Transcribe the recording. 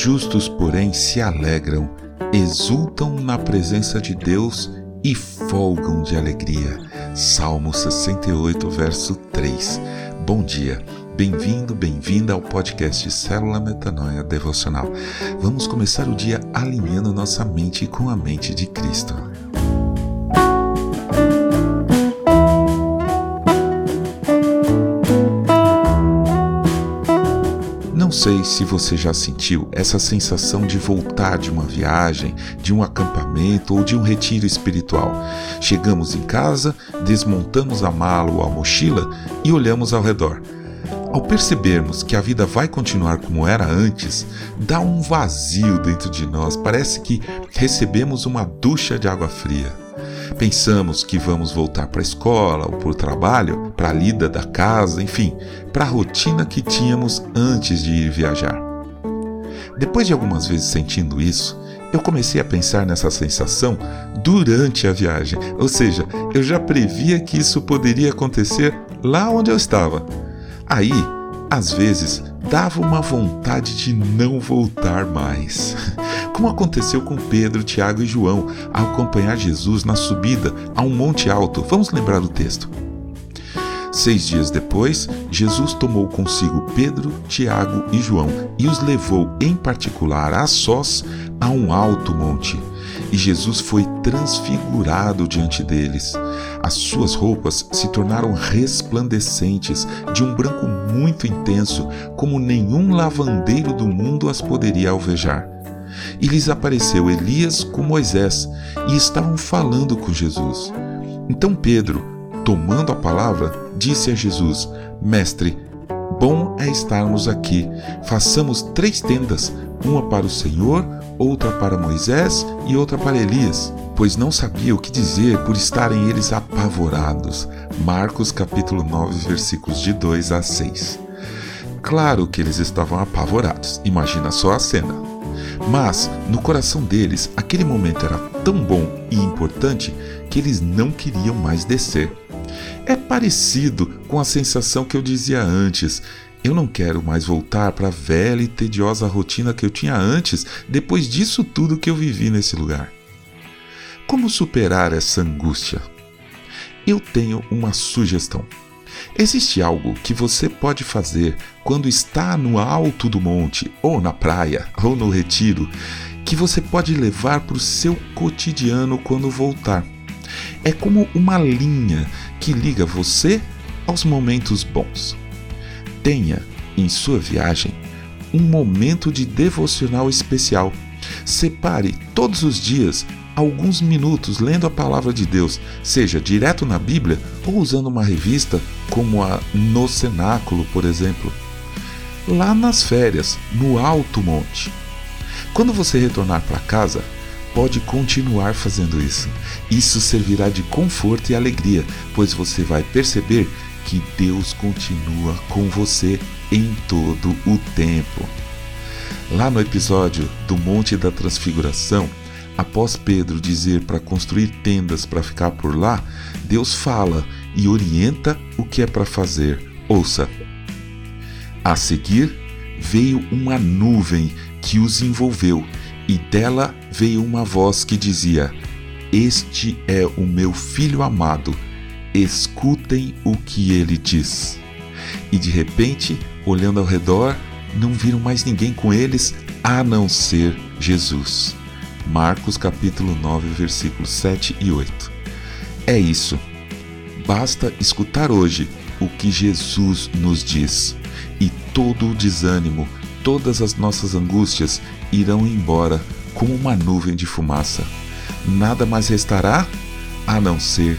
justos, porém, se alegram, exultam na presença de Deus e folgam de alegria. Salmo 68, verso 3. Bom dia. Bem-vindo, bem-vinda ao podcast Célula Metanoia Devocional. Vamos começar o dia alinhando nossa mente com a mente de Cristo. Sei se você já sentiu essa sensação de voltar de uma viagem, de um acampamento ou de um retiro espiritual. Chegamos em casa, desmontamos a mala ou a mochila e olhamos ao redor. Ao percebermos que a vida vai continuar como era antes, dá um vazio dentro de nós, parece que recebemos uma ducha de água fria. Pensamos que vamos voltar para a escola ou para o trabalho, para a lida da casa, enfim, para a rotina que tínhamos antes de ir viajar. Depois de algumas vezes sentindo isso, eu comecei a pensar nessa sensação durante a viagem, ou seja, eu já previa que isso poderia acontecer lá onde eu estava. Aí, às vezes, dava uma vontade de não voltar mais. como aconteceu com Pedro, Tiago e João ao acompanhar Jesus na subida a um monte alto. Vamos lembrar o texto. Seis dias depois, Jesus tomou consigo Pedro, Tiago e João e os levou em particular a sós a um alto monte. E Jesus foi transfigurado diante deles. As suas roupas se tornaram resplandecentes, de um branco muito intenso, como nenhum lavandeiro do mundo as poderia alvejar e lhes apareceu Elias com Moisés e estavam falando com Jesus. Então Pedro, tomando a palavra, disse a Jesus: Mestre, bom é estarmos aqui. Façamos três tendas, uma para o Senhor, outra para Moisés e outra para Elias, pois não sabia o que dizer por estarem eles apavorados. Marcos capítulo 9, versículos de 2 a 6. Claro que eles estavam apavorados. Imagina só a cena. Mas, no coração deles, aquele momento era tão bom e importante que eles não queriam mais descer. É parecido com a sensação que eu dizia antes. Eu não quero mais voltar para a velha e tediosa rotina que eu tinha antes, depois disso tudo que eu vivi nesse lugar. Como superar essa angústia? Eu tenho uma sugestão. Existe algo que você pode fazer quando está no alto do monte, ou na praia, ou no retiro, que você pode levar para o seu cotidiano quando voltar. É como uma linha que liga você aos momentos bons. Tenha em sua viagem um momento de devocional especial. Separe todos os dias alguns minutos lendo a palavra de Deus, seja direto na Bíblia ou usando uma revista como a No Cenáculo, por exemplo. Lá nas férias, no alto monte. Quando você retornar para casa, pode continuar fazendo isso. Isso servirá de conforto e alegria, pois você vai perceber que Deus continua com você em todo o tempo. Lá no episódio do Monte da Transfiguração, Após Pedro dizer para construir tendas para ficar por lá, Deus fala e orienta o que é para fazer. Ouça. A seguir, veio uma nuvem que os envolveu, e dela veio uma voz que dizia: Este é o meu filho amado, escutem o que ele diz. E de repente, olhando ao redor, não viram mais ninguém com eles a não ser Jesus. Marcos capítulo 9, versículos 7 e 8. É isso. Basta escutar hoje o que Jesus nos diz, e todo o desânimo, todas as nossas angústias irão embora como uma nuvem de fumaça. Nada mais restará a não ser